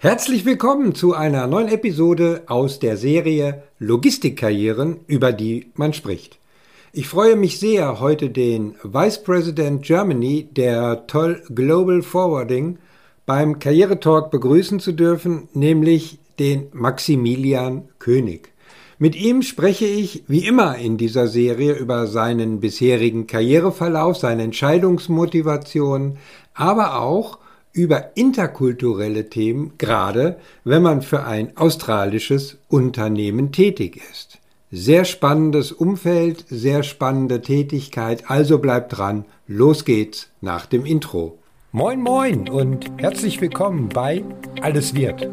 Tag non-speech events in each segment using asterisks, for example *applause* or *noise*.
Herzlich willkommen zu einer neuen Episode aus der Serie Logistikkarrieren, über die man spricht. Ich freue mich sehr, heute den Vice President Germany der Toll Global Forwarding beim Karrieretalk begrüßen zu dürfen, nämlich den Maximilian König. Mit ihm spreche ich wie immer in dieser Serie über seinen bisherigen Karriereverlauf, seine Entscheidungsmotivation, aber auch über interkulturelle Themen, gerade wenn man für ein australisches Unternehmen tätig ist. Sehr spannendes Umfeld, sehr spannende Tätigkeit, also bleibt dran, los geht's nach dem Intro. Moin moin und herzlich willkommen bei Alles wird,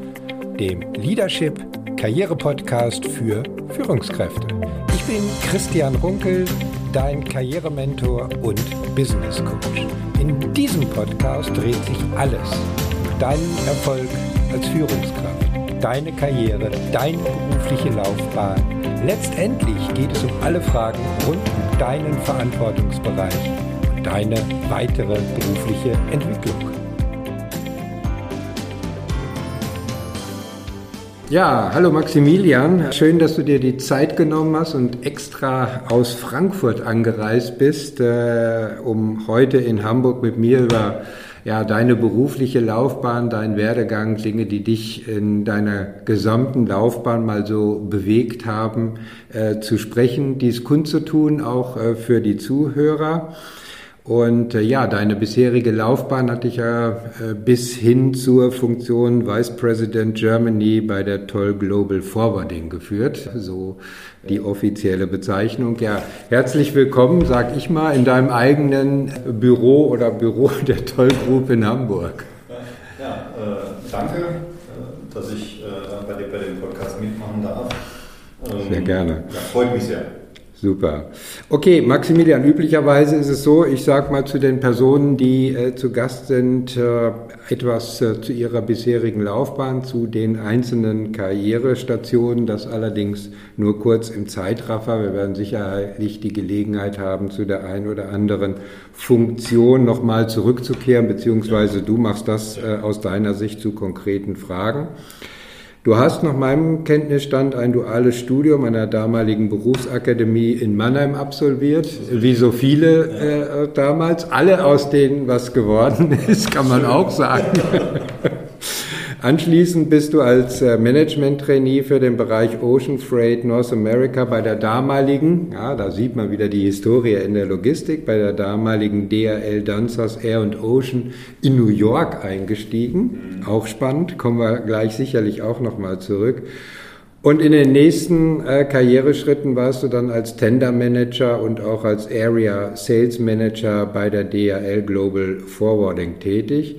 dem Leadership Karriere-Podcast für Führungskräfte. Ich bin Christian Runkel, dein Karrierementor und Business Coach. In diesem Podcast dreht sich alles um deinen Erfolg als Führungskraft, deine Karriere, deine berufliche Laufbahn. Letztendlich geht es um alle Fragen rund um deinen Verantwortungsbereich und deine weitere berufliche Entwicklung. Ja, hallo Maximilian. Schön, dass du dir die Zeit genommen hast und extra aus Frankfurt angereist bist, äh, um heute in Hamburg mit mir über ja, deine berufliche Laufbahn, deinen Werdegang, Dinge, die dich in deiner gesamten Laufbahn mal so bewegt haben, äh, zu sprechen, dies kundzutun, auch äh, für die Zuhörer. Und äh, ja, deine bisherige Laufbahn hatte ich ja äh, bis hin zur Funktion Vice President Germany bei der Toll Global Forwarding geführt, so die offizielle Bezeichnung. Ja, herzlich willkommen, sag ich mal, in deinem eigenen Büro oder Büro *laughs* der Toll Group in Hamburg. Ja, äh, danke, äh, dass ich äh, bei, bei dem Podcast mitmachen darf. Ähm, sehr gerne. Ja, freut mich sehr. Super. Okay, Maximilian, üblicherweise ist es so, ich sage mal zu den Personen, die äh, zu Gast sind, äh, etwas äh, zu ihrer bisherigen Laufbahn, zu den einzelnen Karrierestationen, das allerdings nur kurz im Zeitraffer. Wir werden sicherlich die Gelegenheit haben, zu der einen oder anderen Funktion nochmal zurückzukehren, beziehungsweise du machst das äh, aus deiner Sicht zu konkreten Fragen. Du hast nach meinem Kenntnisstand ein duales Studium an der damaligen Berufsakademie in Mannheim absolviert, wie so viele äh, damals. Alle aus denen was geworden *laughs* ist, kann man auch sagen. *laughs* Anschließend bist du als äh, Management-Trainee für den Bereich Ocean Freight North America bei der damaligen, ja, da sieht man wieder die Historie in der Logistik, bei der damaligen DRL Danzers Air und Ocean in New York eingestiegen. Mhm. Auch spannend, kommen wir gleich sicherlich auch nochmal zurück. Und in den nächsten äh, Karriereschritten warst du dann als Tender Manager und auch als Area Sales Manager bei der DRL Global Forwarding tätig.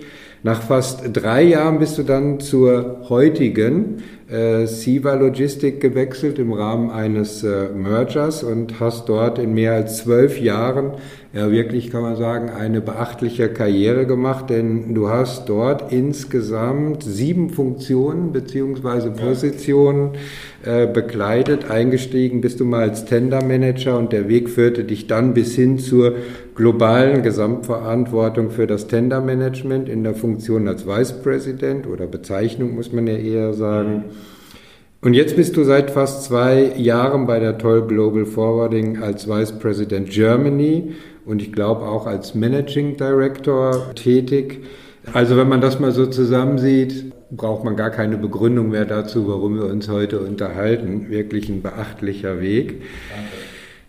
Nach fast drei Jahren bist du dann zur heutigen äh, Siva Logistik gewechselt im Rahmen eines äh, Mergers und hast dort in mehr als zwölf Jahren, ja wirklich kann man sagen, eine beachtliche Karriere gemacht, denn du hast dort insgesamt sieben Funktionen beziehungsweise Positionen äh, bekleidet. Eingestiegen bist du mal als Tender Manager und der Weg führte dich dann bis hin zur globalen Gesamtverantwortung für das Tendermanagement in der Funktion als Vice President oder Bezeichnung muss man ja eher sagen. Und jetzt bist du seit fast zwei Jahren bei der Toll Global Forwarding als Vice President Germany und ich glaube auch als Managing Director tätig. Also wenn man das mal so zusammensieht, braucht man gar keine Begründung mehr dazu, warum wir uns heute unterhalten. Wirklich ein beachtlicher Weg. Danke.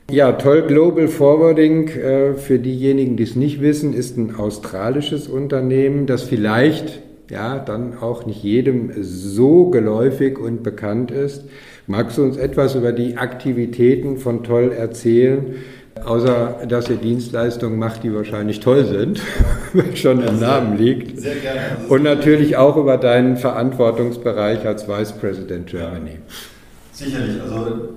Ja, Toll Global Forwarding, äh, für diejenigen, die es nicht wissen, ist ein australisches Unternehmen, das vielleicht ja dann auch nicht jedem so geläufig und bekannt ist. Magst du uns etwas über die Aktivitäten von Toll erzählen? Außer, dass ihr Dienstleistungen macht, die wahrscheinlich toll sind, *laughs* schon im Namen liegt. Sehr gerne. Und natürlich auch über deinen Verantwortungsbereich als Vice President Germany. Ja. Sicherlich. Also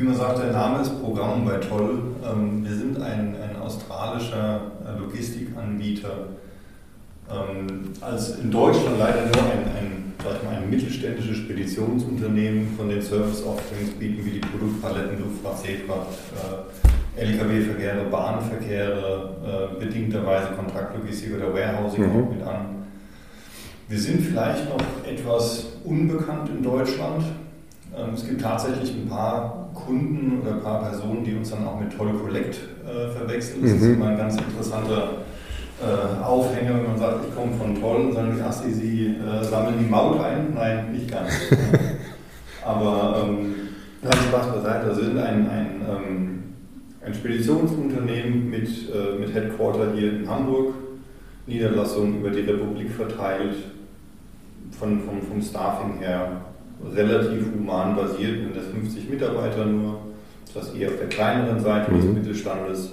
wie man sagt, der Name ist Programm bei Toll. Ähm, wir sind ein, ein australischer äh, Logistikanbieter. Ähm, als in Deutschland leider nur ein, ein, mal, ein mittelständisches Speditionsunternehmen von den Service-Offerings bieten wie die Produktpaletten, Luftfahrt, Seefahrt, äh, Lkw-Verkehre, Bahnverkehre, äh, bedingterweise Kontraktlogistik oder Warehousing mhm. auch mit an. Wir sind vielleicht noch etwas unbekannt in Deutschland. Ähm, es gibt tatsächlich ein paar Kunden oder ein paar Personen, die uns dann auch mit Toll Collect äh, verwechseln. Das mhm. ist immer ein ganz interessanter äh, Aufhänger, wenn man sagt, ich komme von Toll und sagen, ach, Sie, Sie äh, sammeln die Maut ein? Nein, nicht ganz. *laughs* Aber ähm, Spaß beiseite. Also sind ein, ein, ähm, ein Speditionsunternehmen mit, äh, mit Headquarter hier in Hamburg, Niederlassungen über die Republik verteilt, von, vom, vom Staffing her relativ human basiert, sind das 50 Mitarbeiter nur, das eher auf der kleineren Seite mhm. des Mittelstandes.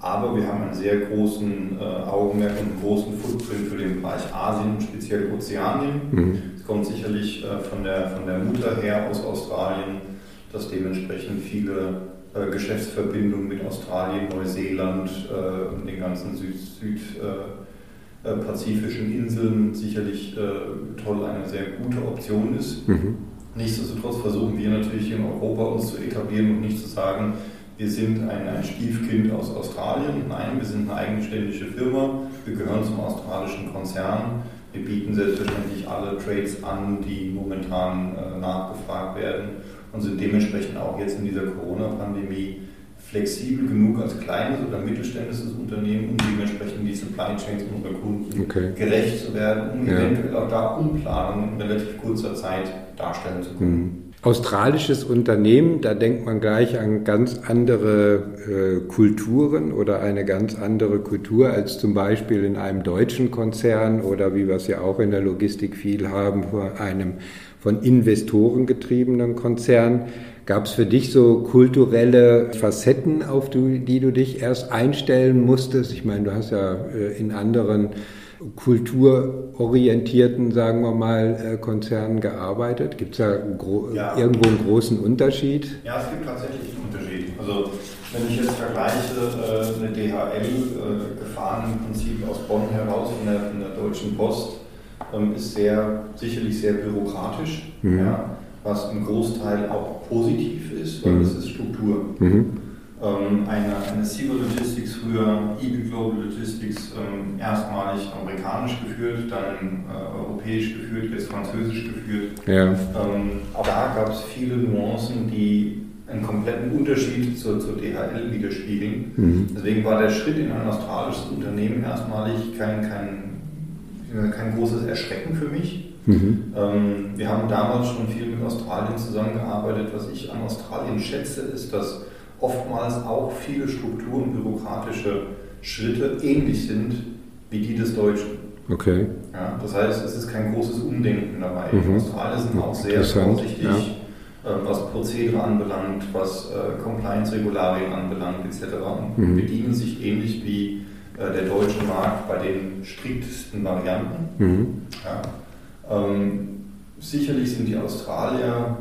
Aber wir haben einen sehr großen äh, Augenmerk und einen großen Footprint für den Bereich Asien und speziell Ozeanien. Mhm. Es kommt sicherlich äh, von, der, von der Mutter her aus Australien, dass dementsprechend viele äh, Geschäftsverbindungen mit Australien, Neuseeland äh, und den ganzen Süd, Süd äh, äh, Inseln sicherlich toll eine sehr gute Option ist. Mhm. Nichtsdestotrotz versuchen wir natürlich in Europa uns zu etablieren und nicht zu sagen, wir sind ein, ein Stiefkind aus Australien. Nein, wir sind eine eigenständige Firma. Wir gehören zum australischen Konzern. Wir bieten selbstverständlich alle Trades an, die momentan äh, nachgefragt werden und sind dementsprechend auch jetzt in dieser Corona-Pandemie flexibel genug als kleines oder mittelständisches Unternehmen, um dementsprechend die Supply Chains unserer Kunden okay. gerecht zu werden, um ja. eventuell auch da Umplanungen in relativ kurzer Zeit darstellen zu können. Mhm australisches Unternehmen, da denkt man gleich an ganz andere äh, Kulturen oder eine ganz andere Kultur als zum Beispiel in einem deutschen Konzern oder wie wir es ja auch in der Logistik viel haben, vor einem von Investoren getriebenen Konzern. Gab es für dich so kulturelle Facetten, auf die du dich erst einstellen musstest? Ich meine, du hast ja äh, in anderen kulturorientierten, sagen wir mal, äh, Konzernen gearbeitet? Gibt es da ja. irgendwo einen großen Unterschied? Ja, es gibt tatsächlich einen Unterschied. Also wenn ich jetzt vergleiche, äh, eine DHL äh, gefahren im Prinzip aus Bonn heraus von der, von der Deutschen Post, ähm, ist sehr, sicherlich sehr bürokratisch, mhm. ja, was im Großteil auch positiv ist, weil mhm. das ist Struktur. Mhm ähm, eine, eine Civil Logistics, früher EB Global Logistics, ähm, erstmalig amerikanisch geführt, dann äh, europäisch geführt, jetzt französisch geführt. Ja. Ähm, auch da gab es viele Nuancen, die einen kompletten Unterschied zur, zur DHL widerspiegeln. Mhm. Deswegen war der Schritt in ein australisches Unternehmen erstmalig kein, kein, kein großes Erschrecken für mich. Mhm. Ähm, wir haben damals schon viel mit Australien zusammengearbeitet. Was ich an Australien schätze, ist, dass oftmals auch viele Strukturen, bürokratische Schritte ähnlich sind wie die des Deutschen. Okay. Ja, das heißt, es ist kein großes Umdenken dabei. Mhm. Australier sind auch sehr vorsichtig, ja. äh, was Prozedere anbelangt, was äh, Compliance-Regularien anbelangt, etc. Und mhm. bedienen sich ähnlich wie äh, der deutsche Markt bei den striktesten Varianten. Mhm. Ja. Ähm, sicherlich sind die Australier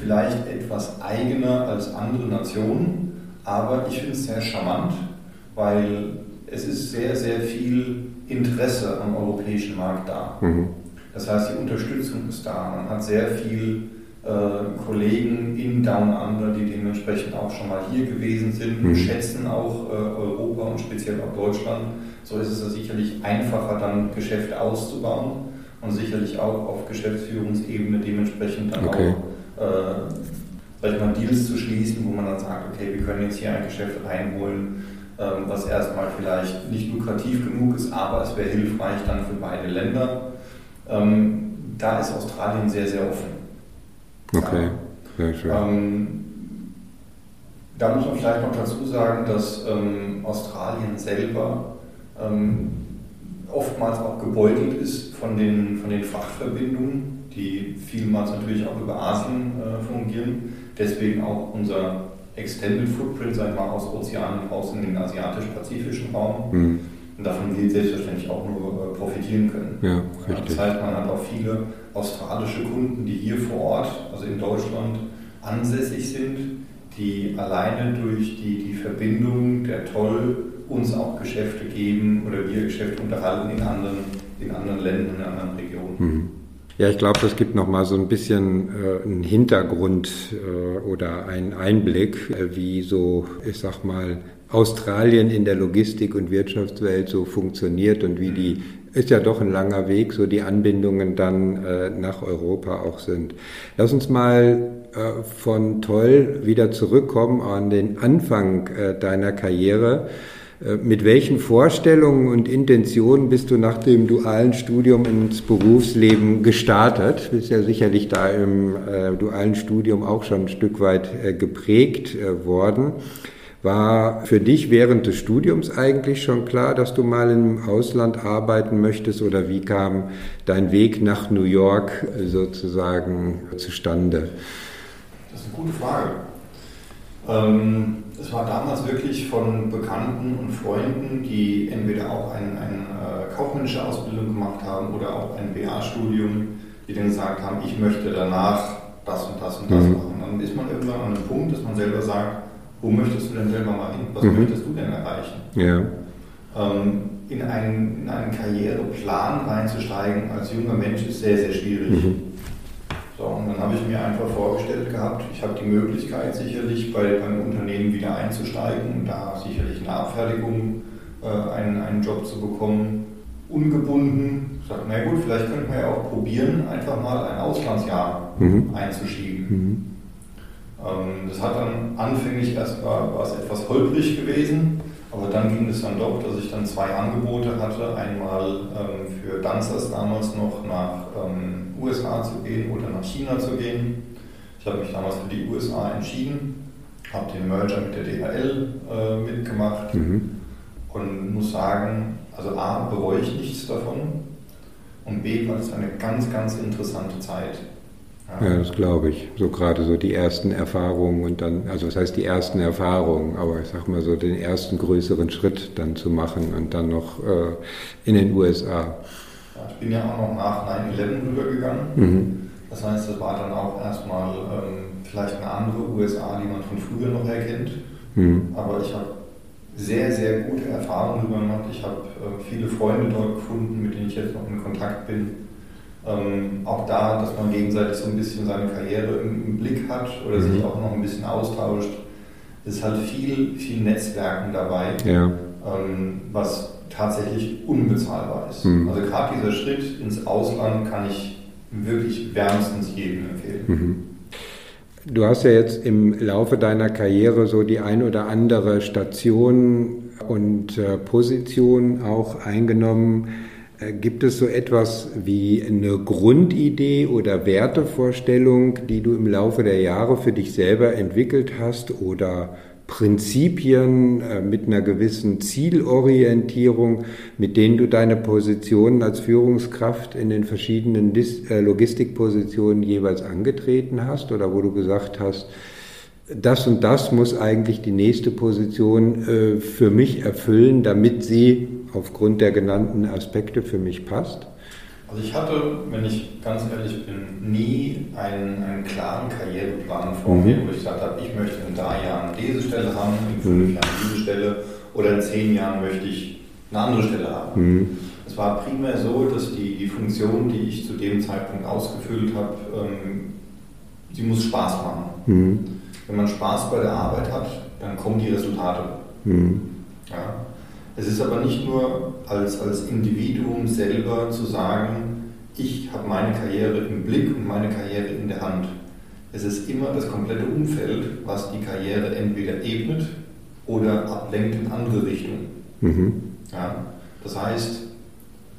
vielleicht etwas eigener als andere Nationen, aber ich finde es sehr charmant, weil es ist sehr, sehr viel Interesse am europäischen Markt da. Mhm. Das heißt, die Unterstützung ist da. Man hat sehr viel äh, Kollegen in Down Under, die dementsprechend auch schon mal hier gewesen sind, mhm. schätzen auch äh, Europa und speziell auch Deutschland. So ist es sicherlich einfacher, dann Geschäfte auszubauen und sicherlich auch auf Geschäftsführungsebene dementsprechend dann okay. auch äh, mal, Deals zu schließen, wo man dann sagt, okay, wir können jetzt hier ein Geschäft reinholen, ähm, was erstmal vielleicht nicht lukrativ genug ist, aber es wäre hilfreich dann für beide Länder. Ähm, da ist Australien sehr, sehr offen. Okay, sehr schön. Ähm, da muss man vielleicht noch dazu sagen, dass ähm, Australien selber ähm, oftmals auch gebeutelt ist von den, von den Frachtverbindungen die vielmals natürlich auch über Asien äh, fungieren. Deswegen auch unser Extended Footprint, sagen wir mal, aus Ozeanien raus in den asiatisch-pazifischen Raum. Mhm. Und davon wir selbstverständlich auch nur äh, profitieren können. Ja, richtig. Das heißt, man hat auch viele australische Kunden, die hier vor Ort, also in Deutschland, ansässig sind, die alleine durch die, die Verbindung der Toll uns auch Geschäfte geben oder wir Geschäfte unterhalten in anderen, in anderen Ländern, in anderen Regionen. Mhm. Ja, ich glaube, das gibt noch mal so ein bisschen äh, einen Hintergrund äh, oder einen Einblick, äh, wie so, ich sag mal, Australien in der Logistik- und Wirtschaftswelt so funktioniert und wie die ist ja doch ein langer Weg, so die Anbindungen dann äh, nach Europa auch sind. Lass uns mal äh, von Toll wieder zurückkommen an den Anfang äh, deiner Karriere. Äh, mit welchen Vorstellungen und Intentionen bist du nach dem dualen Studium ins Berufsleben gestartet? Du bist ja sicherlich da im äh, dualen Studium auch schon ein Stück weit äh, geprägt äh, worden. War für dich während des Studiums eigentlich schon klar, dass du mal im Ausland arbeiten möchtest oder wie kam dein Weg nach New York sozusagen zustande? Das ist eine gute Frage. Ähm, es war damals wirklich von Bekannten und Freunden, die entweder auch eine ein, äh, kaufmännische Ausbildung gemacht haben oder auch ein BA-Studium, die dann gesagt haben, ich möchte danach das und das und das mhm. machen. Dann ist man irgendwann an einem Punkt, dass man selber sagt, wo möchtest du denn selber mal hin? Was mhm. möchtest du denn erreichen? Ja. Ähm, in, einen, in einen Karriereplan reinzusteigen als junger Mensch ist sehr, sehr schwierig. Mhm. Und dann habe ich mir einfach vorgestellt gehabt, ich habe die Möglichkeit sicherlich bei, beim Unternehmen wieder einzusteigen, da sicherlich in der Abfertigung äh, einen, einen Job zu bekommen, ungebunden. Ich sage, na gut, vielleicht könnten wir ja auch probieren, einfach mal ein Auslandsjahr mhm. einzuschieben. Mhm. Ähm, das hat dann anfänglich erst war, war es etwas holprig gewesen, aber dann ging es dann doch, dass ich dann zwei Angebote hatte. Einmal ähm, für Danzers damals noch nach ähm, USA zu gehen oder nach China zu gehen. Ich habe mich damals für die USA entschieden, habe den Merger mit der DHL äh, mitgemacht mhm. und muss sagen, also A, bereue ich nichts davon und B, war es eine ganz, ganz interessante Zeit. Ja, das glaube ich. So gerade so die ersten Erfahrungen und dann, also was heißt die ersten Erfahrungen, aber ich sag mal so den ersten größeren Schritt dann zu machen und dann noch äh, in den USA. Ich bin ja auch noch nach 9-11 rübergegangen. Mhm. Das heißt, das war dann auch erstmal ähm, vielleicht eine andere USA, die man von früher noch erkennt. Mhm. Aber ich habe sehr, sehr gute Erfahrungen darüber gemacht. Ich habe äh, viele Freunde dort gefunden, mit denen ich jetzt noch in Kontakt bin ähm, auch da, dass man gegenseitig so ein bisschen seine Karriere im, im Blick hat oder mhm. sich auch noch ein bisschen austauscht. Es ist halt viel, viel Netzwerken dabei, ja. ähm, was tatsächlich unbezahlbar ist. Mhm. Also gerade dieser Schritt ins Ausland kann ich wirklich wärmstens jedem empfehlen. Mhm. Du hast ja jetzt im Laufe deiner Karriere so die ein oder andere Station und äh, Position auch eingenommen äh, gibt es so etwas wie eine Grundidee oder Wertevorstellung, die du im Laufe der Jahre für dich selber entwickelt hast oder Prinzipien äh, mit einer gewissen Zielorientierung, mit denen du deine Positionen als Führungskraft in den verschiedenen äh, Logistikpositionen jeweils angetreten hast oder wo du gesagt hast, das und das muss eigentlich die nächste Position für mich erfüllen, damit sie aufgrund der genannten Aspekte für mich passt? Also ich hatte, wenn ich ganz ehrlich bin, nie einen, einen klaren Karriereplan vor mir, mhm. wo ich gesagt habe, ich möchte in drei Jahren diese Stelle haben, in fünf mhm. Jahren diese Stelle oder in zehn Jahren möchte ich eine andere Stelle haben. Mhm. Es war primär so, dass die, die Funktion, die ich zu dem Zeitpunkt ausgefüllt habe, ähm, die muss Spaß machen. Mhm. Wenn man Spaß bei der Arbeit hat, dann kommen die Resultate. Mhm. Ja? Es ist aber nicht nur als, als Individuum selber zu sagen, ich habe meine Karriere im Blick und meine Karriere in der Hand. Es ist immer das komplette Umfeld, was die Karriere entweder ebnet oder ablenkt in andere Richtungen. Mhm. Ja, das heißt,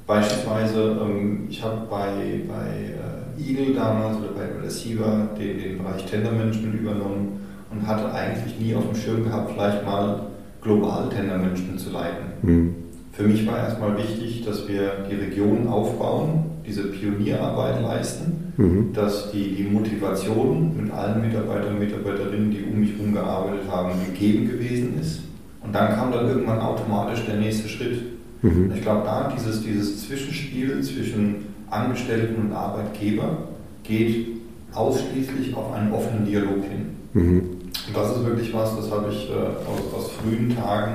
beispielsweise, ähm, ich habe bei, bei äh, Eagle damals oder bei, SIVA den, den Bereich Tendermanagement übernommen und hatte eigentlich nie auf dem Schirm gehabt, vielleicht mal global Tendermanagement zu leiten. Mhm. Für mich war erstmal wichtig, dass wir die Region aufbauen, diese Pionierarbeit leisten, mhm. dass die, die Motivation mit allen Mitarbeitern und Mitarbeiterinnen, die um mich herum gearbeitet haben, gegeben gewesen ist. Und dann kam dann irgendwann automatisch der nächste Schritt. Mhm. Ich glaube, da dieses, dieses Zwischenspiel zwischen Angestellten und Arbeitgeber geht ausschließlich auf einen offenen Dialog hin. Mhm. Und das ist wirklich was, das habe ich äh, aus, aus, frühen Tagen,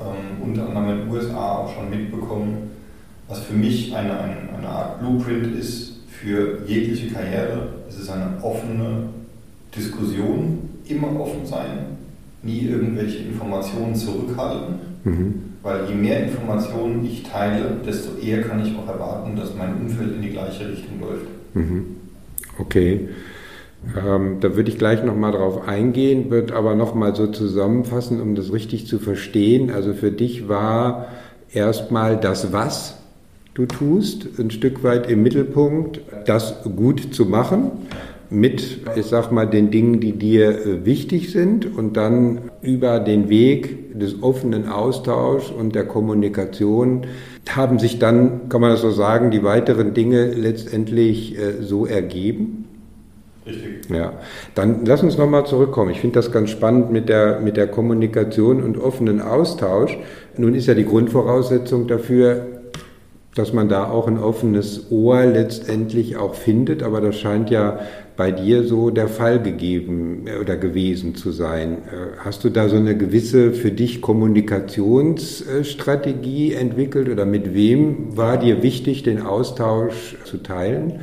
ähm, unter anderem in den USA auch schon mitbekommen, was für mich eine, eine, eine Art Blueprint ist für jegliche Karriere. Es ist eine offene Diskussion, immer offen sein, nie irgendwelche Informationen zurückhalten, mhm. Weil je mehr Informationen ich teile, desto eher kann ich auch erwarten, dass mein Umfeld in die gleiche Richtung läuft. Mhm. Okay. Ähm, da würde ich gleich nochmal drauf eingehen, wird aber nochmal so zusammenfassen, um das richtig zu verstehen. Also für dich war erstmal das Was du tust, ein Stück weit im Mittelpunkt, das gut zu machen mit, ich sag mal, den Dingen, die dir äh, wichtig sind und dann über den Weg des offenen Austauschs und der Kommunikation haben sich dann, kann man das so sagen, die weiteren Dinge letztendlich äh, so ergeben. Richtig. Ja, dann lass uns nochmal zurückkommen. Ich finde das ganz spannend mit der, mit der Kommunikation und offenen Austausch. Nun ist ja die Grundvoraussetzung dafür, dass man da auch ein offenes Ohr letztendlich auch findet, aber das scheint ja bei dir so der Fall gegeben äh, oder gewesen zu sein. Äh, hast du da so eine gewisse für dich Kommunikationsstrategie entwickelt oder mit wem war dir wichtig, den Austausch zu teilen?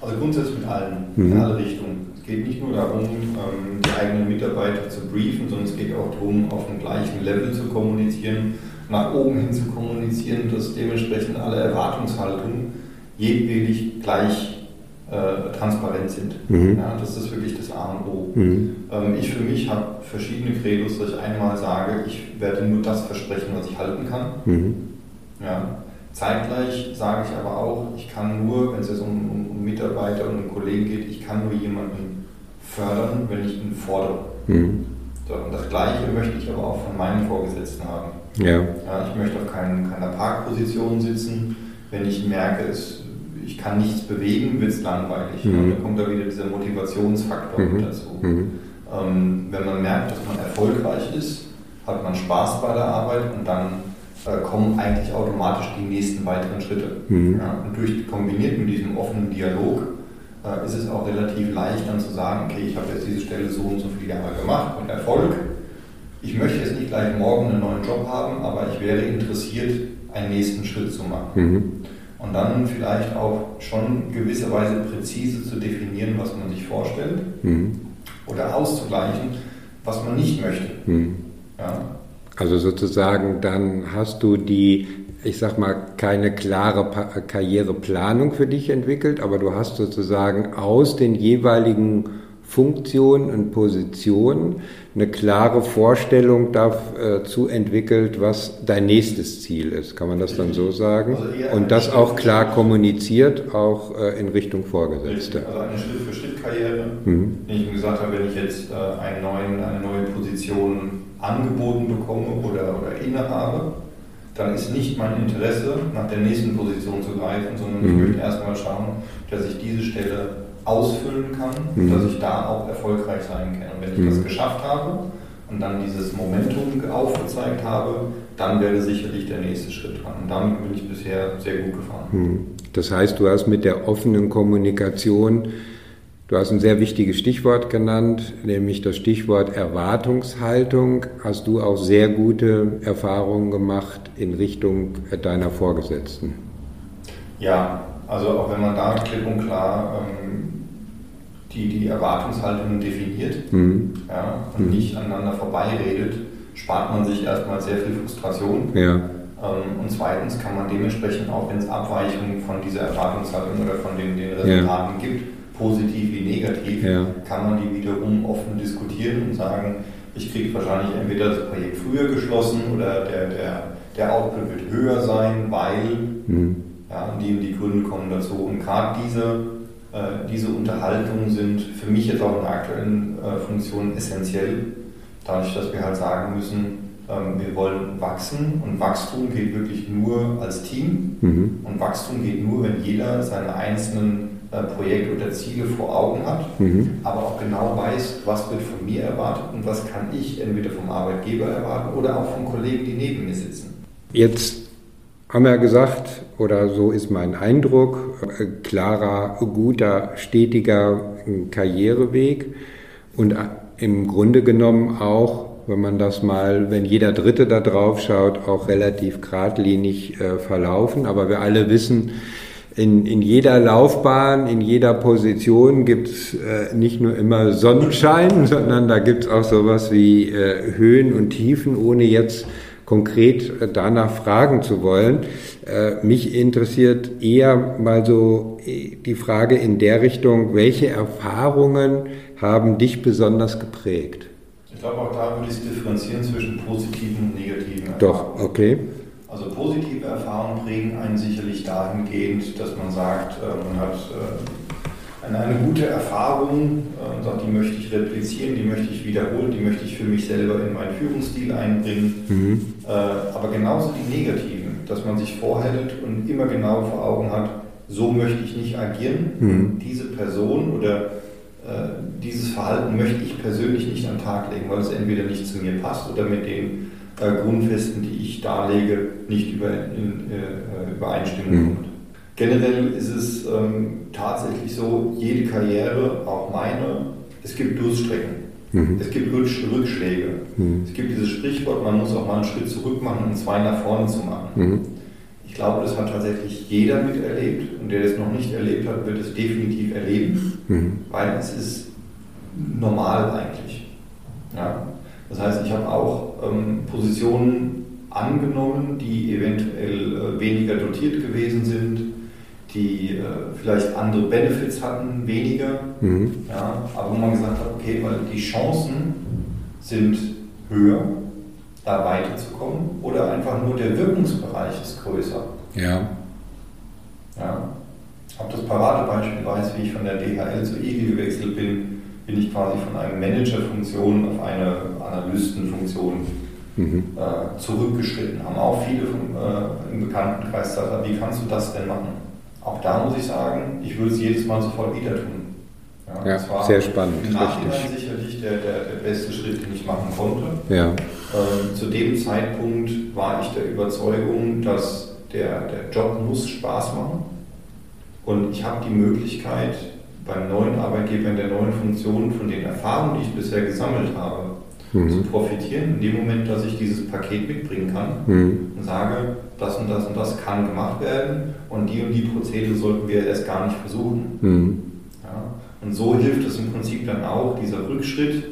Also grundsätzlich mit allen, mhm. in alle Richtungen. Es geht nicht nur darum, ähm, die eigenen Mitarbeiter zu briefen, sondern es geht auch darum, auf dem gleichen Level zu kommunizieren, nach oben hin zu kommunizieren, dass dementsprechend alle Erwartungshaltungen jedwedig gleich äh, transparent sind. Mhm. Ja, das ist wirklich das A und O. Mhm. Ähm, ich für mich habe verschiedene Credos, dass ich einmal sage, ich werde nur das versprechen, was ich halten kann. Mhm. Ja. Zeitgleich sage ich aber auch, ich kann nur, wenn es jetzt um, um, Mitarbeiter und um Kollegen geht, ich kann nur jemanden fördern, wenn ich ihn fordere. Mhm. So, und das Gleiche möchte ich aber auch von meinen Vorgesetzten haben. Ja. ja ich möchte auf kein, keiner Parkposition sitzen, wenn ich merke, es ich kann nichts bewegen, wird es langweilig. Mhm. Und dann kommt da wieder dieser Motivationsfaktor mhm. dazu. Mhm. Ähm, wenn man merkt, dass man erfolgreich ist, hat man Spaß bei der Arbeit und dann kommen eigentlich automatisch die nächsten weiteren Schritte. Mhm. Ja, und durch, kombiniert mit diesem offenen Dialog äh, ist es auch relativ leicht dann zu sagen, okay, ich habe jetzt diese Stelle so und so viele Jahre gemacht und Erfolg. Ich möchte jetzt nicht gleich morgen einen neuen Job haben, aber ich wäre interessiert, einen nächsten Schritt zu machen. Mhm und dann vielleicht auch schon gewisserweise präzise zu definieren, was man sich vorstellt mhm. oder auszugleichen, was man nicht möchte. Mhm. Ja. Also sozusagen, dann hast du die, ich sag mal, keine klare pa Karriereplanung für dich entwickelt, aber du hast sozusagen aus den jeweiligen Funktionen und Positionen eine klare Vorstellung dazu äh, entwickelt, was dein nächstes Ziel ist. Kann man das dann so sagen? Also und das auch klar kommuniziert, auch äh, in Richtung Vorgesetzte. Also eine Schritt-für-Schritt-Karriere. Mhm. Wenn ich gesagt habe, wenn ich jetzt äh, einen neuen, eine neue Position angeboten bekomme oder, oder innehabe, dann ist nicht mein Interesse, nach der nächsten Position zu greifen, sondern mhm. ich möchte erstmal schauen, dass ich diese Stelle ausfüllen kann, mhm. dass ich da auch erfolgreich sein kann. Und wenn ich mhm. das geschafft habe und dann dieses Momentum aufgezeigt habe, dann wäre sicherlich der nächste Schritt dran. Und damit bin ich bisher sehr gut gefahren. Mhm. Das heißt, du hast mit der offenen Kommunikation, du hast ein sehr wichtiges Stichwort genannt, nämlich das Stichwort Erwartungshaltung, hast du auch sehr gute Erfahrungen gemacht in Richtung deiner Vorgesetzten. Ja, also auch wenn man da klipp und klar ähm, die, die Erwartungshaltungen definiert mhm. ja, und mhm. nicht aneinander vorbeiredet, spart man sich erstmal sehr viel Frustration. Ja. Ähm, und zweitens kann man dementsprechend auch, wenn es Abweichungen von dieser Erwartungshaltung oder von den, den Resultaten ja. gibt, positiv wie negativ, ja. kann man die wiederum offen diskutieren und sagen, ich kriege wahrscheinlich entweder das Projekt früher geschlossen oder der, der, der Output wird höher sein, weil mhm. Ja, die, die Gründe kommen dazu. Und gerade diese, äh, diese Unterhaltungen sind für mich jetzt auch in der aktuellen äh, Funktion essentiell, dadurch, dass wir halt sagen müssen, ähm, wir wollen wachsen und Wachstum geht wirklich nur als Team mhm. und Wachstum geht nur, wenn jeder seine einzelnen äh, Projekte oder Ziele vor Augen hat, mhm. aber auch genau weiß, was wird von mir erwartet und was kann ich entweder vom Arbeitgeber erwarten oder auch von Kollegen, die neben mir sitzen. Jetzt haben wir gesagt, oder so ist mein Eindruck, äh, klarer, guter, stetiger Karriereweg und äh, im Grunde genommen auch, wenn man das mal, wenn jeder Dritte da drauf schaut, auch relativ geradlinig äh, verlaufen. Aber wir alle wissen, in, in jeder Laufbahn, in jeder Position gibt es äh, nicht nur immer Sonnenschein, *laughs* sondern da gibt es auch sowas wie äh, Höhen und Tiefen, ohne jetzt konkret danach fragen zu wollen. Mich interessiert eher mal so die Frage in der Richtung, welche Erfahrungen haben dich besonders geprägt? Ich glaube, auch da würde ich es differenzieren zwischen positiven und negativen. Doch, okay. Also positive Erfahrungen prägen einen sicherlich dahingehend, dass man sagt, man hat eine, eine gute Erfahrung äh, und sagt, die möchte ich replizieren, die möchte ich wiederholen, die möchte ich für mich selber in meinen Führungsstil einbringen. Mhm. Äh, aber genauso die negativen, dass man sich vorhält und immer genau vor Augen hat, so möchte ich nicht agieren. Mhm. Diese Person oder äh, dieses Verhalten möchte ich persönlich nicht an den Tag legen, weil es entweder nicht zu mir passt oder mit den äh, Grundfesten, die ich darlege, nicht über, in, äh, übereinstimmen mhm. Generell ist es ähm, tatsächlich so, jede Karriere, auch meine, es gibt Durststrecken. Mhm. Es gibt Rückschläge. Mhm. Es gibt dieses Sprichwort, man muss auch mal einen Schritt zurück machen, um zwei nach vorne zu machen. Mhm. Ich glaube, das hat tatsächlich jeder miterlebt und der das noch nicht erlebt hat, wird es definitiv erleben, mhm. weil es ist normal eigentlich. Ja? Das heißt, ich habe auch ähm, Positionen angenommen, die eventuell äh, weniger dotiert gewesen sind, die äh, vielleicht andere Benefits hatten, weniger, mhm. ja, aber wo man gesagt hat, okay, weil die Chancen sind höher, da weiterzukommen, oder einfach nur der Wirkungsbereich ist größer. Ja. Ja. Ob das Paradebeispiel weiß, wie ich von der DHL zu Igel gewechselt bin, bin ich quasi von einer Managerfunktion auf eine Analystenfunktion mhm. äh, zurückgeschritten. Haben auch viele von, äh, im Bekanntenkreis gesagt, wie kannst du das denn machen? Auch da muss ich sagen, ich würde es jedes Mal sofort wieder tun. Ja, ja sehr spannend. Im Nachhinein richtig. sicherlich der, der, der beste Schritt, den ich machen konnte. Ja. Ähm, zu dem Zeitpunkt war ich der Überzeugung, dass der, der Job muss Spaß machen. Und ich habe die Möglichkeit, beim neuen Arbeitgeber in der neuen Funktion von den Erfahrungen, die ich bisher gesammelt habe, mhm. zu profitieren, in dem Moment, dass ich dieses Paket mitbringen kann mhm. und sage, das und das und das kann gemacht werden und die und die Prozedere sollten wir erst gar nicht versuchen. Mhm. Ja? Und so hilft es im Prinzip dann auch, dieser Rückschritt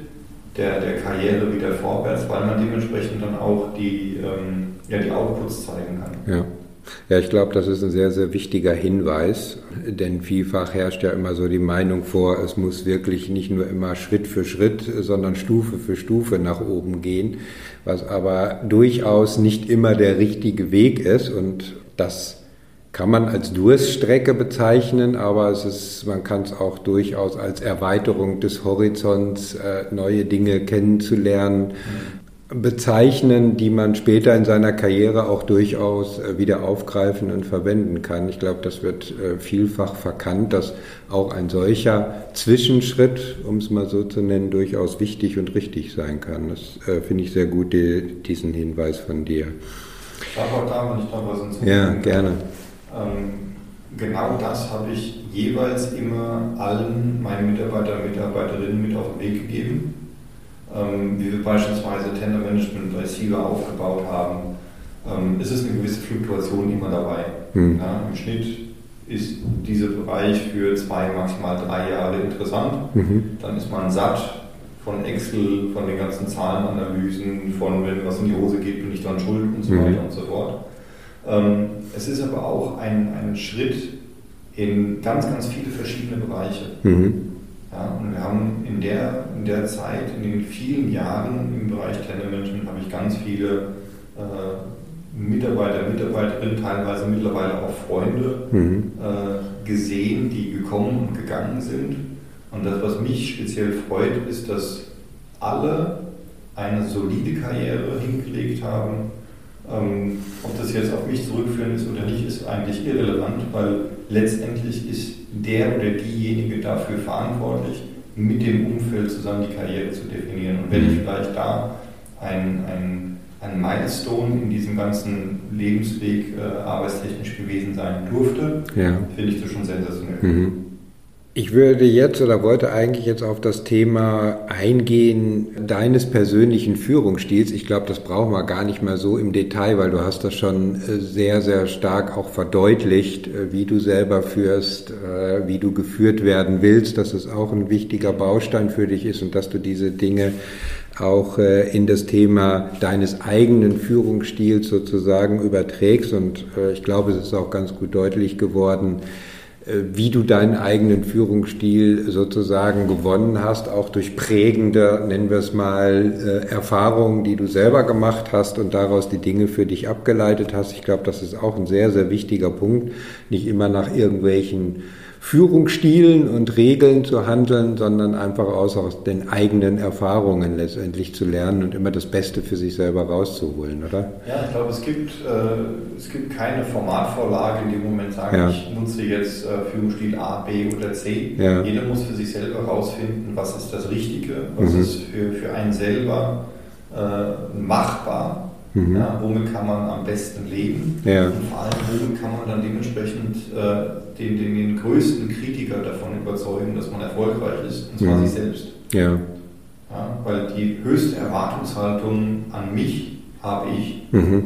der, der Karriere wieder vorwärts, weil man dementsprechend dann auch die, ähm, ja, die Outputs zeigen kann. Ja. Ja, ich glaube, das ist ein sehr, sehr wichtiger Hinweis, denn vielfach herrscht ja immer so die Meinung vor, es muss wirklich nicht nur immer Schritt für Schritt, sondern Stufe für Stufe nach oben gehen, was aber durchaus nicht immer der richtige Weg ist und das kann man als Durststrecke bezeichnen, aber es ist, man kann es auch durchaus als Erweiterung des Horizonts, äh, neue Dinge kennenzulernen, bezeichnen, die man später in seiner Karriere auch durchaus äh, wieder aufgreifen und verwenden kann. Ich glaube, das wird äh, vielfach verkannt, dass auch ein solcher Zwischenschritt, um es mal so zu nennen, durchaus wichtig und richtig sein kann. Das äh, finde ich sehr gut, diesen Hinweis von dir. Ich darf auch da, wenn ich noch was hinzufügen Ja, gerne. Ähm, genau das habe ich jeweils immer allen meinen Mitarbeitern und Mitarbeiterinnen mit auf den Weg gegeben ähm, wie wir beispielsweise Tender Management bei SIGA aufgebaut haben, ähm, ist es eine gewisse Fluktuation immer dabei. Mhm. Ja, Im Schnitt ist dieser Bereich für zwei, maximal drei Jahre interessant. Mhm. Dann ist man satt von Excel, von den ganzen Zahlenanalysen, von wenn was in die Hose geht, bin ich dann schuld und so mhm. weiter und so fort. Ähm, es ist aber auch ein, ein Schritt in ganz, ganz viele verschiedene Bereiche. Mhm. Ja, und wir haben in der, in der Zeit, in den vielen Jahren im Bereich Telemanagement, habe ich ganz viele äh, Mitarbeiter, Mitarbeiterinnen, teilweise mittlerweile auch Freunde mhm. äh, gesehen, die gekommen und gegangen sind. Und das, was mich speziell freut, ist, dass alle eine solide Karriere hingelegt haben. Ähm, ob das jetzt auf mich zurückführen ist oder nicht, ist eigentlich irrelevant, weil letztendlich ist der oder diejenige dafür verantwortlich, mit dem Umfeld zusammen die Karriere zu definieren. Und wenn ich mhm. vielleicht da ein, ein, ein Milestone in diesem ganzen Lebensweg äh, arbeitstechnisch gewesen sein durfte, ja. finde ich das schon sensationell. Mhm. Ich würde jetzt oder wollte eigentlich jetzt auf das Thema eingehen deines persönlichen Führungsstils. Ich glaube, das brauchen wir gar nicht mehr so im Detail, weil du hast das schon äh, sehr, sehr stark auch verdeutlicht, äh, wie du selber führst, äh, wie du geführt werden willst, dass es auch ein wichtiger Baustein für dich ist und dass du diese Dinge auch in das Thema deines eigenen Führungsstils sozusagen überträgst. Und ich glaube, es ist auch ganz gut deutlich geworden, wie du deinen eigenen Führungsstil sozusagen gewonnen hast, auch durch prägende, nennen wir es mal, Erfahrungen, die du selber gemacht hast und daraus die Dinge für dich abgeleitet hast. Ich glaube, das ist auch ein sehr, sehr wichtiger Punkt, nicht immer nach irgendwelchen Führungsstilen und Regeln zu handeln, sondern einfach aus, aus den eigenen Erfahrungen letztendlich zu lernen und immer das Beste für sich selber rauszuholen, oder? Ja, ich glaube, es gibt, äh, es gibt keine Formatvorlage in dem Moment sagen, ja. ich nutze jetzt äh, Führungsstil A, B oder C. Ja. Jeder muss für sich selber herausfinden, was ist das Richtige, was mhm. ist für, für einen selber äh, machbar Mhm. Ja, womit kann man am besten leben? Ja. Und vor allem, womit kann man dann dementsprechend äh, den, den, den, größten Kritiker davon überzeugen, dass man erfolgreich ist, und zwar mhm. sich selbst. Ja. ja. Weil die höchste Erwartungshaltung an mich habe ich. Mhm.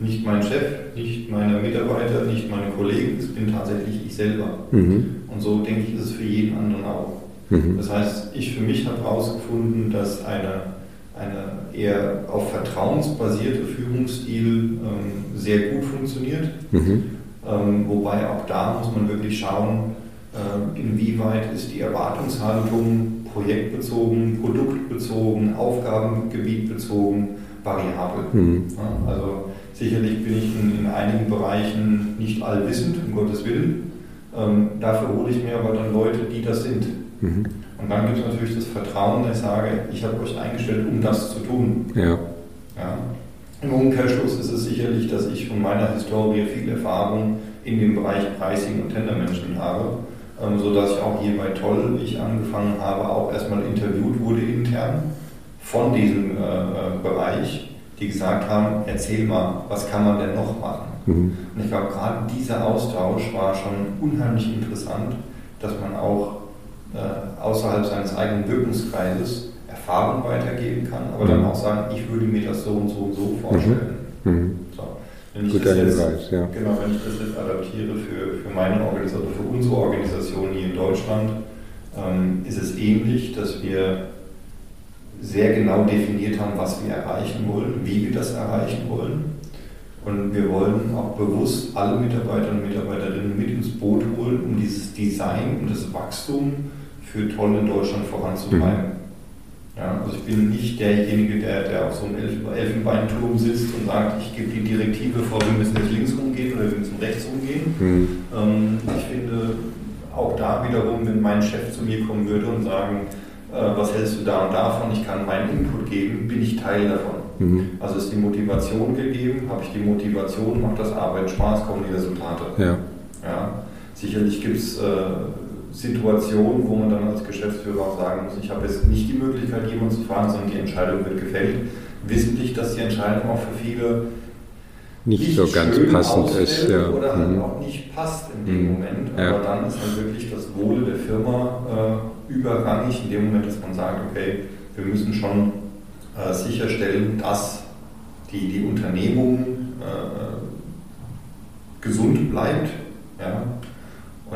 Nicht mein Chef, nicht meine Mitarbeiter, nicht meine Kollegen, es bin tatsächlich ich selber. Mhm. Und so denke ich, ist es für jeden anderen auch. Mhm. Das heißt, ich für mich habe herausgefunden, dass eine eine eher auf vertrauensbasierte Führungsstil ähm, sehr gut funktioniert. Mhm. Ähm, wobei auch da muss man wirklich schauen, äh, inwieweit ist die Erwartungshaltung projektbezogen, produktbezogen, aufgabengebietbezogen, variabel. Mhm. Ja, also sicherlich bin ich in, in, einigen Bereichen nicht allwissend, um Gottes Willen. Ähm, dafür hole ich mir aber dann Leute, die das sind. Mhm. Und dann gibt es natürlich das Vertrauen, dass ich sage, ich habe euch eingestellt, um das zu tun. Ja. ja. Im Umkehrschluss ist es sicherlich, dass ich von meiner Historie viel Erfahrung in dem Bereich Pricing und Tendermanagement habe, ähm, sodass ich auch hier bei Toll, ich angefangen habe, auch erstmal interviewt wurde intern von diesem äh, äh, Bereich, die gesagt haben, erzähl mal, was kann man denn noch machen? Mhm. Und ich glaube, gerade dieser Austausch war schon unheimlich interessant, dass man auch äh, außerhalb seines eigenen Wirkungskreises Erfahrung weitergeben kann, aber dann mhm. auch sagen, ich würde mir das so und so und so vorstellen. Mhm. mhm. So. Wenn ich Guter das jetzt, Hinweis, ja. Genau, wenn ich das jetzt adaptiere für, für meine Organisation, für unsere Organisation hier in Deutschland, ähm, ist es ähnlich, dass wir sehr genau definiert haben, was wir erreichen wollen, wie wir das erreichen wollen. Und wir wollen auch bewusst alle Mitarbeiter und Mitarbeiterinnen mit ins Boot holen, um dieses Design und das Wachstum für Toll in Deutschland voranzutreiben. Mhm. Ja, also ich bin nicht derjenige, der, der auf so einem Elfenbeinturm sitzt und sagt, ich gebe die Direktive vor, wir müssen jetzt links rumgehen oder wir müssen rechts rumgehen. Mhm. Ähm, ich finde auch da wiederum, wenn mein Chef zu mir kommen würde und sagen, äh, was hältst du da und davon, ich kann meinen Input geben, bin ich Teil davon. Mhm. Also ist die Motivation gegeben, habe ich die Motivation, macht das Arbeiten Spaß, kommen die Resultate. Ja. Ja, sicherlich gibt es äh, Situation, wo man dann als Geschäftsführer auch sagen muss, ich habe jetzt nicht die Möglichkeit, jemanden zu fahren, sondern die Entscheidung wird gefällt. Wissentlich, dass die Entscheidung auch für viele nicht, nicht so ganz passend ist. Ja. Oder halt mhm. auch nicht passt in dem mhm. Moment. Aber ja. dann ist dann wirklich das Wohle der Firma äh, überrangig in dem Moment, dass man sagt, okay, wir müssen schon äh, sicherstellen, dass die, die Unternehmung äh, gesund bleibt. Ja?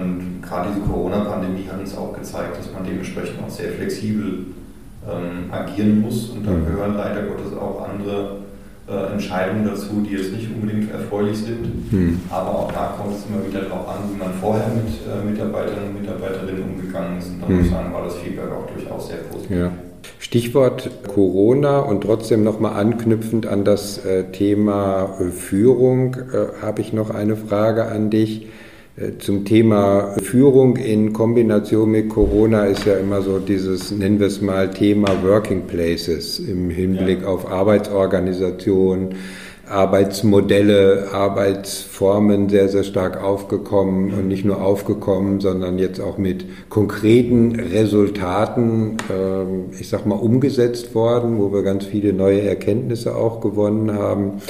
Und gerade diese Corona-Pandemie hat uns auch gezeigt, dass man dementsprechend auch sehr flexibel ähm, agieren muss. Und da mhm. gehören leider Gottes auch andere äh, Entscheidungen dazu, die jetzt nicht unbedingt erfreulich sind. Mhm. Aber auch da kommt es immer wieder darauf an, wie man vorher mit äh, Mitarbeitern und Mitarbeiterinnen umgegangen ist. Und da mhm. muss ich sagen, war das Feedback auch durchaus sehr positiv. Ja. Stichwort Corona und trotzdem nochmal anknüpfend an das äh, Thema äh, Führung äh, habe ich noch eine Frage an dich. Äh, zum Thema Führung in Kombination mit Corona ist ja immer so dieses, nennen wir es mal, Thema Working Places im Hinblick ja. auf Arbeitsorganisation, Arbeitsmodelle, Arbeitsformen sehr, sehr stark aufgekommen und nicht nur aufgekommen, sondern jetzt auch mit konkreten Resultaten, ähm, ich sag mal, umgesetzt worden, wo wir ganz viele neue Erkenntnisse auch gewonnen haben.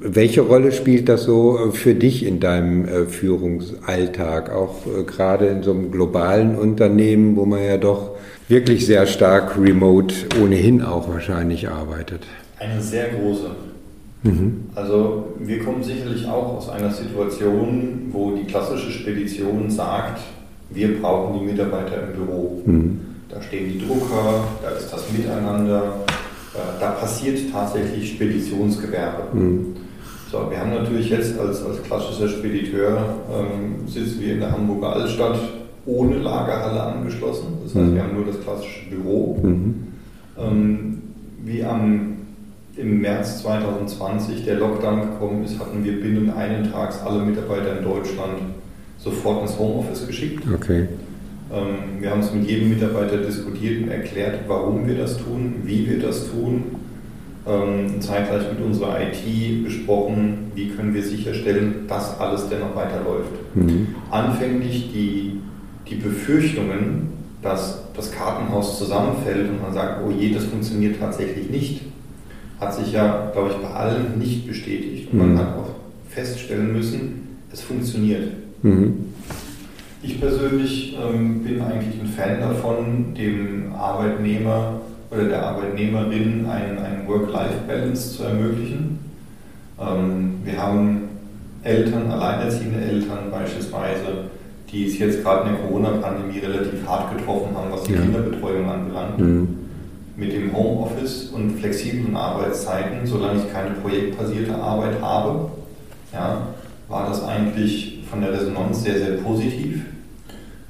Welche Rolle spielt das so für dich in deinem äh, Führungsalltag, auch äh, gerade in so einem globalen Unternehmen, wo man ja doch wirklich sehr stark remote ohnehin auch wahrscheinlich arbeitet? Eine sehr große. Mhm. Also wir kommen sicherlich auch aus einer Situation, wo die klassische Spedition sagt, wir brauchen die Mitarbeiter im Büro. Mhm. da stehen die Drucker, da ist das Miteinander, äh, da passiert tatsächlich Speditionsgewerbe. Mhm. So, wir haben natürlich jetzt als, als klassischer Spediteur ähm, sitzen wir in der Hamburger Altstadt ohne Lagerhalle angeschlossen. Das heißt, mhm. wir haben nur das klassische Büro. Mhm. Ähm, wie am, im März 2020 der Lockdown gekommen ist, hatten wir binnen einen Tags alle Mitarbeiter in Deutschland sofort ins Homeoffice geschickt. Okay. Ähm, wir haben es mit jedem Mitarbeiter diskutiert und erklärt, warum wir das tun, wie wir das tun. Ähm, zeitgleich mit unserer IT besprochen, wie können wir sicherstellen, dass alles dennoch weiterläuft. Mhm. Anfänglich die, die Befürchtungen, dass das Kartenhaus zusammenfällt und man sagt, oh je, das funktioniert tatsächlich nicht, hat sich ja, glaube ich, bei allen nicht bestätigt. Und mhm. man hat auch feststellen müssen, es funktioniert. Mhm. Ich persönlich ähm, bin eigentlich ein Fan davon, dem Arbeitnehmer oder der Arbeitnehmerin ein, ein Work-Life-Balance zu ermöglichen. Ähm, wir haben Eltern, alleinerziehende Eltern beispielsweise, die es jetzt gerade in der Corona-Pandemie relativ hart getroffen haben, was die ja. Kinderbetreuung anbelangt. Mhm. Mit dem Homeoffice und flexiblen Arbeitszeiten, solange ich keine projektbasierte Arbeit habe, ja, war das eigentlich von der Resonanz sehr, sehr positiv.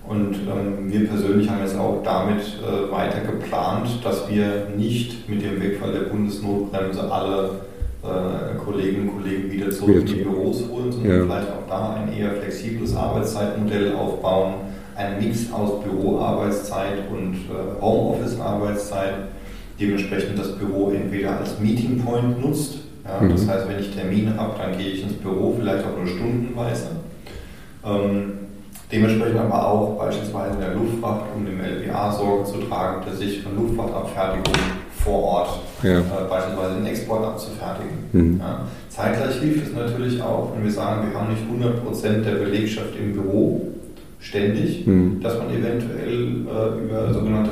Und ähm, wir persönlich haben jetzt auch damit äh, weiter geplant, dass wir nicht mit dem Wegfall der Bundesnotbremse alle äh, Kolleginnen und Kollegen wieder zurück in die Büros holen, sondern ja. vielleicht auch da ein eher flexibles Arbeitszeitmodell aufbauen, ein Mix aus Büroarbeitszeit und äh, Homeoffice-Arbeitszeit, dementsprechend das Büro entweder als Meeting Point nutzt, ja, mhm. das heißt, wenn ich Termine habe, dann gehe ich ins Büro, vielleicht auch nur stundenweise. Ähm, dementsprechend aber auch beispielsweise in der Luftfahrt, um dem LBA Sorge zu tragen, der sicheren Luftfahrtabfertigung vor Ort, ja. äh, beispielsweise den Export abzufertigen. Mhm. Ja. Zeitgleich hilft es natürlich auch, wenn wir sagen, wir haben nicht 100% der Belegschaft im Büro ständig, mhm. dass man eventuell äh, über sogenannte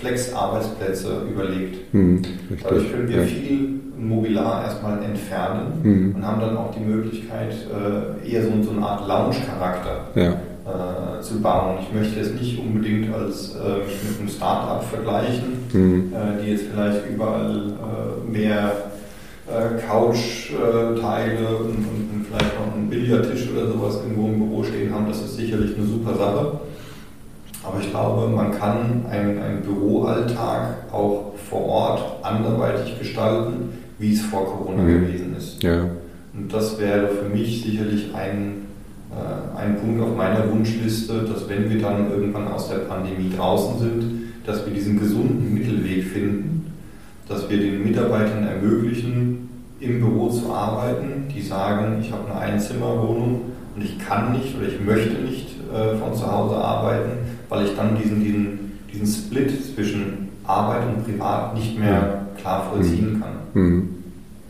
Flex-Arbeitsplätze überlegt. Mhm. Dadurch können wir ja. viel Mobilar erstmal entfernen mhm. und haben dann auch die Möglichkeit, äh, eher so, so eine Art Lounge-Charakter. Äh, zu bauen. Ich möchte es nicht unbedingt als äh, mit einem Start-up vergleichen, mhm. Äh, die jetzt vielleicht überall äh, mehr äh, Couch-Teile und, und, und, vielleicht noch einen Billardtisch oder sowas irgendwo im Büro stehen haben. Das ist sicherlich eine super Sache. Aber ich glaube, man kann einen, einen Büroalltag auch vor Ort anderweitig gestalten, wie es vor Corona mhm. gewesen ist. Ja. Und das wäre für mich sicherlich ein, äh, ein Punkt auf meiner Wunschliste, dass wenn wir dann irgendwann aus der Pandemie draußen sind, dass wir diesen gesunden Mittelweg finden, dass wir den Mitarbeitern ermöglichen, im Büro zu arbeiten, die sagen, ich habe eine Einzimmerwohnung und ich kann nicht oder ich möchte nicht äh, von zu Hause arbeiten, weil ich dann diesen, diesen, diesen Split zwischen Arbeit und Privat nicht mehr klar vollziehen mhm. kann. Mhm.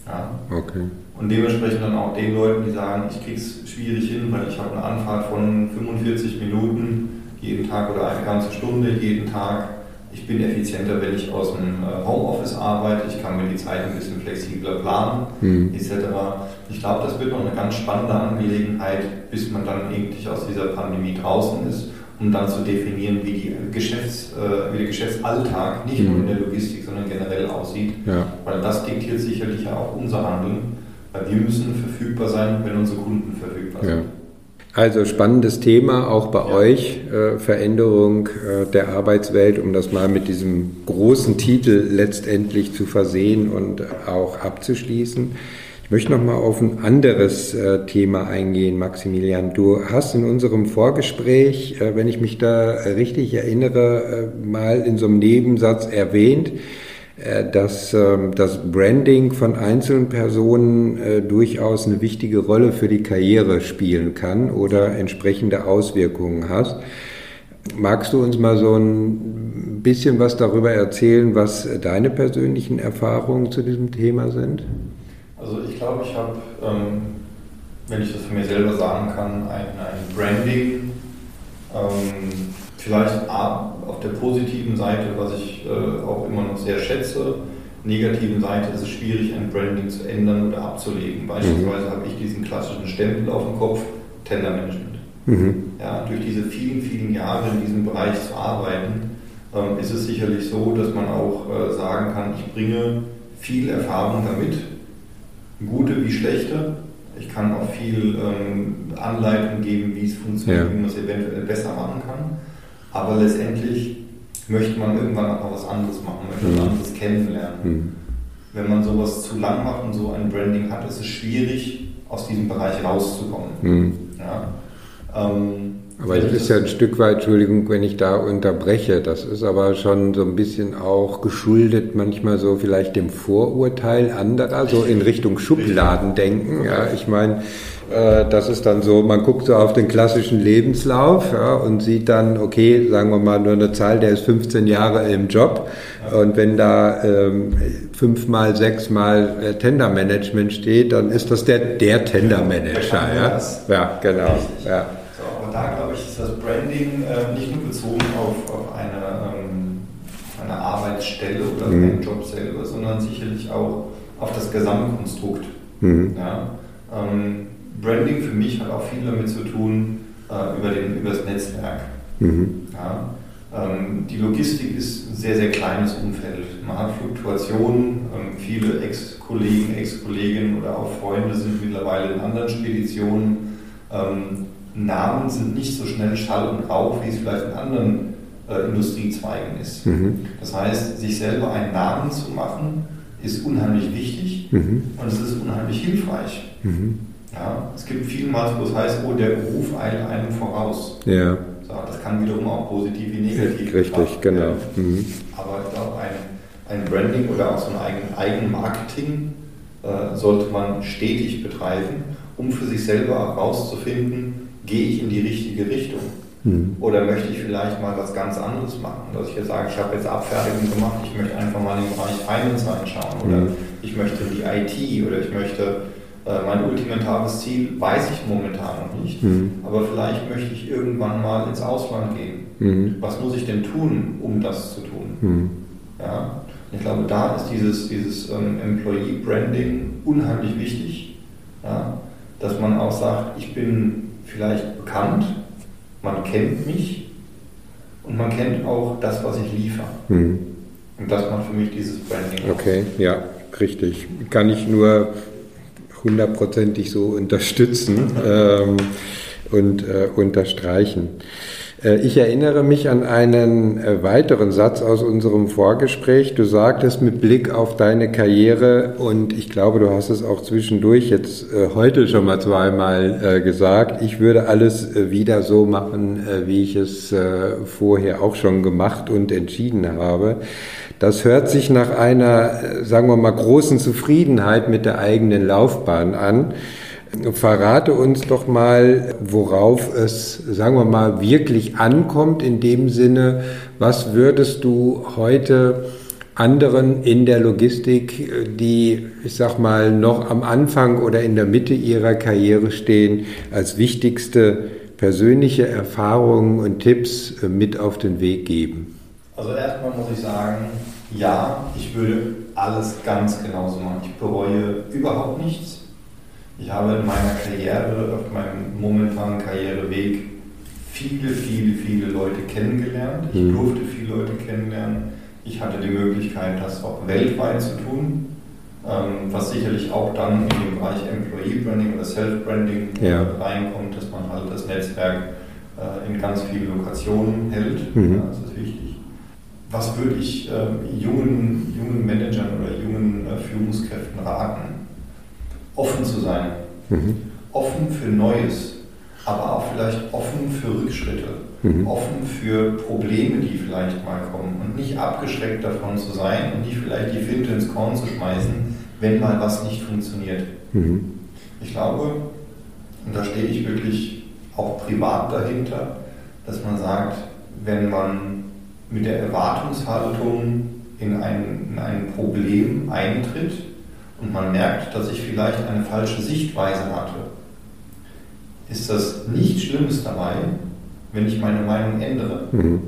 Ja. Okay. Und dementsprechend dann auch den Leuten, die sagen, ich kriege es schwierig hin, weil ich habe eine Anfahrt von 45 Minuten jeden Tag oder eine ganze Stunde jeden Tag. Ich bin effizienter, wenn ich aus dem äh, Homeoffice arbeite. Ich kann mir die Zeit ein bisschen flexibler planen, mhm. etc. Ich glaube, das wird noch eine ganz spannende Angelegenheit, bis man dann eigentlich aus dieser Pandemie draußen ist um dann zu definieren, wie, die Geschäfts, äh, wie der Geschäftsalltag nicht mhm. nur in der Logistik, sondern generell aussieht. Ja. Weil das diktiert sicherlich ja auch unser Handeln, wir müssen verfügbar sein, wenn unsere Kunden verfügbar sind. Ja. Also spannendes Thema auch bei ja. euch, äh, Veränderung äh, der Arbeitswelt, um das mal mit diesem großen Titel letztendlich zu versehen und auch abzuschließen. Ich möchte noch mal auf ein anderes äh, Thema eingehen, Maximilian. Du hast in unserem Vorgespräch, äh, wenn ich mich da richtig erinnere, äh, mal in so einem Nebensatz erwähnt, äh, dass ähm, das Branding von einzelnen Personen äh, durchaus eine wichtige Rolle für die Karriere spielen kann oder entsprechende Auswirkungen hat. Magst du uns mal so ein bisschen was darüber erzählen, was deine persönlichen Erfahrungen zu diesem Thema sind? Also ich glaube, ich habe, ähm, wenn ich das von mir selber sagen kann, ein, ein Branding, ähm, vielleicht auf der positiven Seite, was ich äh, auch immer noch sehr schätze, negativen Seite ist es schwierig, ein Branding zu ändern oder abzulegen. Beispielsweise mhm. habe ich diesen klassischen Stempel auf dem Kopf, Tendermanagement. Mhm. Ja, durch diese vielen, vielen Jahre in diesem Bereich zu arbeiten, ähm, ist es sicherlich so, dass man auch äh, sagen kann, ich bringe viel Erfahrung damit, gute wie schlechte. Ich kann auch viel ähm, Anleitung geben, wie es funktioniert, ja. wie man es eventuell besser machen kann. Aber letztendlich möchte man irgendwann auch mal was anderes machen, möchte mhm. was anderes kennenlernen. Mhm. Wenn man sowas zu lang macht und so ein Branding hat, ist es schwierig, aus diesem Bereich rauszukommen. Mhm. Ja? Ähm, aber es ist ja ein Stück weit, Entschuldigung, wenn ich da unterbreche, das ist aber schon so ein bisschen auch geschuldet manchmal so vielleicht dem Vorurteil anderer, so in Richtung Schubladendenken. Ja, ich meine, das ist dann so, man guckt so auf den klassischen Lebenslauf ja, und sieht dann, okay, sagen wir mal nur eine Zahl, der ist 15 Jahre im Job und wenn da ähm, fünfmal, sechsmal äh, Tendermanagement steht, dann ist das der, der Tendermanager. Ja? ja, genau. Ja da glaube ich, ist das Branding äh, nicht nur bezogen auf, auf eine, ähm, eine Arbeitsstelle oder mhm. einen Job selber, sondern sicherlich auch auf das Gesamtkonstrukt. Mhm. Ja? Ähm, Branding für mich hat auch viel damit zu tun äh, über, den, über das Netzwerk. Mhm. Ja? Ähm, die Logistik ist ein sehr, sehr kleines Umfeld. Man hat Fluktuationen, ähm, viele Ex-Kollegen, Ex-Kolleginnen oder auch Freunde sind mittlerweile in anderen Speditionen. Ähm, Namen sind nicht so schnell Schall und Rauch, wie es vielleicht in anderen äh, Industriezweigen ist. Mhm. Das heißt, sich selber einen Namen zu machen, ist unheimlich wichtig mhm. und es ist unheimlich hilfreich. Mhm. Ja, es gibt vielmals, wo es heißt, oh, der Beruf eilt einem voraus. Ja. So, das kann wiederum auch positiv wie negativ Richtig, genau. Mhm. Aber ich glaube, ein, ein Branding oder auch so ein eigen, Eigenmarketing äh, sollte man stetig betreiben, um für sich selber herauszufinden, gehe ich in die richtige Richtung? Mhm. Oder möchte ich vielleicht mal was ganz anderes machen? Dass ich jetzt sage, ich habe jetzt Abfertigung gemacht, ich möchte einfach mal in den Bereich Finance reinschauen oder mhm. ich möchte in die IT oder ich möchte mein ultimatives Ziel weiß ich momentan noch nicht, mhm. aber vielleicht möchte ich irgendwann mal ins Ausland gehen. Mhm. Was muss ich denn tun, um das zu tun? Mhm. Ja? Ich glaube, da ist dieses, dieses ähm, Employee Branding unheimlich wichtig, ja? dass man auch sagt, ich bin vielleicht bekannt, man kennt mich und man kennt auch das, was ich liefere. Mhm. Und das macht für mich dieses Branding. Okay, aus. ja, richtig. Kann ich nur hundertprozentig so unterstützen ähm, und äh, unterstreichen. Äh, ich erinnere mich an einen äh, weiteren Satz aus unserem Vorgespräch. Du sagtest mit Blick auf deine Karriere und ich glaube, du hast es auch zwischendurch jetzt äh, heute schon mal zweimal gesagt, ich würde alles wieder so machen, wie ich es vorher auch schon gemacht und entschieden habe. Das hört sich nach einer, sagen wir mal, großen Zufriedenheit mit der eigenen Laufbahn an. Verrate uns doch mal, worauf es, sagen wir mal, wirklich ankommt in dem Sinne, was würdest du heute anderen in der Logistik, die, ich sag mal, noch am Anfang oder in der Mitte ihrer Karriere stehen, als wichtigste persönliche Erfahrungen und Tipps mit auf den Weg geben? Also erstmal muss ich sagen, ja, ich würde alles ganz genauso machen. Ich bereue überhaupt nichts. Ich habe in meiner Karriere, auf meinem momentanen Karriereweg, viele, viele, viele Leute kennengelernt. Ich mhm. durfte viele Leute kennenlernen. Ich hatte die Möglichkeit, das auch weltweit zu tun, ähm, was sicherlich auch dann in den Bereich Employee Branding oder Self-Branding ja. reinkommt, dass man halt das Netzwerk äh, in ganz vielen Lokationen hält. Mhm. das ist wichtig. Was würde ich ähm, jungen, jungen Managern oder jungen äh, Führungskräften raten? offen zu sein. Mhm. Offen für Neues, aber auch vielleicht offen für Rückschritte. Mhm. Offen für Probleme, die vielleicht mal kommen. Und nicht abgeschreckt davon zu sein und nicht vielleicht die Finte ins Korn zu schmeißen, wenn mal was nicht funktioniert. Mhm. Ich glaube, und da stehe ich wirklich auch privat dahinter, dass man sagt, wenn man mit der Erwartungshaltung in ein, in ein Problem eintritt, und man merkt, dass ich vielleicht eine falsche Sichtweise hatte, ist das nichts Schlimmes dabei, wenn ich meine Meinung ändere. Mhm.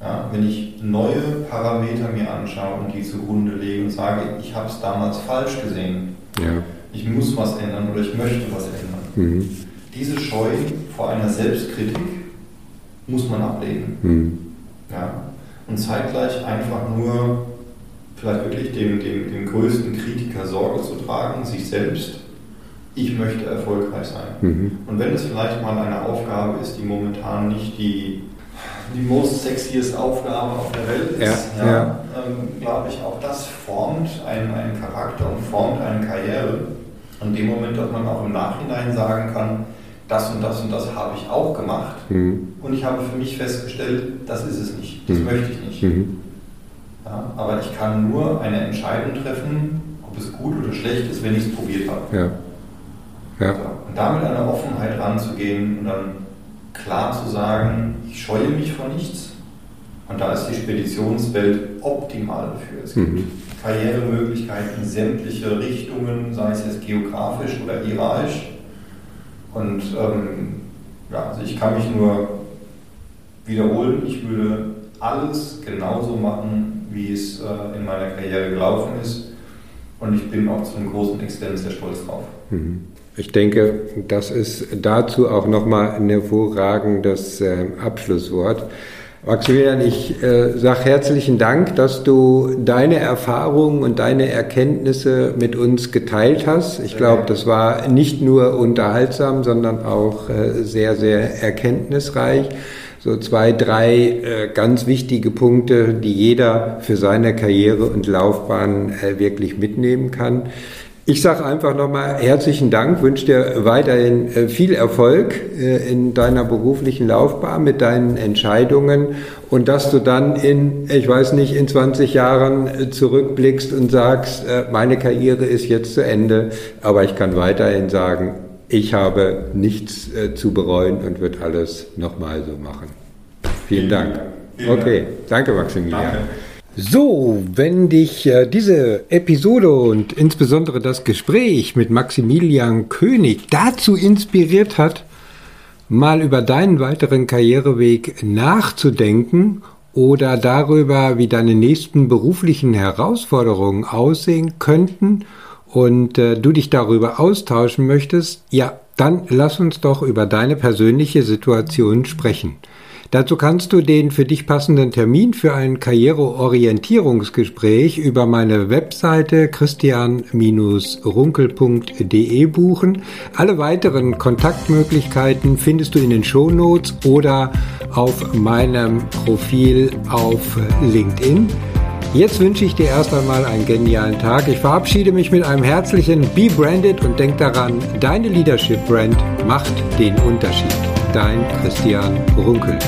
Ja, wenn ich neue Parameter mir anschaue und die zugrunde lege und sage, ich habe es damals falsch gesehen, ja. ich muss was ändern oder ich möchte was ändern. Mhm. Diese Scheu vor einer Selbstkritik muss man ablegen. Mhm. Ja? und zeitgleich einfach nur vielleicht wirklich dem, dem, dem größten Kritiker Sorge zu tragen, sich selbst. Ich möchte erfolgreich sein. Mhm. Und wenn es vielleicht mal eine Aufgabe ist, die momentan nicht die, die most sexiest Aufgabe auf der Welt ist, ja, ja, ja. Ähm, glaube ich, auch das formt einen, einen Charakter und formt eine Karriere. Und in dem Moment, dass man auch im Nachhinein sagen kann, das und das und das habe ich auch gemacht. Mhm. Und ich habe für mich festgestellt, das ist es nicht, das mhm. möchte ich nicht. Mhm. Ja, aber ich kann nur eine Entscheidung treffen, ob es gut oder schlecht ist, wenn ich es probiert habe. Ja. Ja. So, und damit eine Offenheit ranzugehen und dann klar zu sagen, ich scheue mich vor nichts. Und da ist die Speditionswelt optimal dafür. Es gibt mhm. Karrieremöglichkeiten in sämtliche Richtungen, sei es jetzt geografisch oder hierarchisch. Und ähm, ja, also ich kann mich nur wiederholen, ich würde alles genauso machen, wie es äh, in meiner Karriere gelaufen ist. Und ich bin auch zu einem großen Extent sehr stolz drauf. Mhm. Ich denke, das ist dazu auch nochmal ein hervorragendes äh, Abschlusswort. Maximilian, ich äh, sage herzlichen Dank, dass du deine Erfahrungen und deine Erkenntnisse mit uns geteilt hast. Ich glaube, das war nicht nur unterhaltsam, sondern auch äh, sehr, sehr erkenntnisreich. So zwei, drei äh, ganz wichtige Punkte, die jeder für seine Karriere und Laufbahn äh, wirklich mitnehmen kann. Ich sage einfach nochmal herzlichen Dank, wünsche dir weiterhin äh, viel Erfolg in deiner beruflichen Laufbahn mit deinen Entscheidungen und dass du dann in, ich weiß nicht, in 20 Jahren zurückblickst und sagst, meine Karriere ist jetzt zu Ende, aber ich kann weiterhin sagen, ich habe nichts zu bereuen und wird alles nochmal so machen. Vielen Dank. Okay, danke Maximilian. Danke. So, wenn dich äh, diese Episode und insbesondere das Gespräch mit Maximilian König dazu inspiriert hat, mal über deinen weiteren Karriereweg nachzudenken oder darüber, wie deine nächsten beruflichen Herausforderungen aussehen könnten und äh, du dich darüber austauschen möchtest, ja, dann lass uns doch über deine persönliche Situation sprechen. Dazu kannst du den für dich passenden Termin für ein Karriereorientierungsgespräch über meine Webseite christian-runkel.de buchen. Alle weiteren Kontaktmöglichkeiten findest du in den Shownotes oder auf meinem Profil auf LinkedIn. Jetzt wünsche ich dir erst einmal einen genialen Tag. Ich verabschiede mich mit einem herzlichen Be Branded und denk daran, deine Leadership Brand macht den Unterschied. Dein Christian Runkel.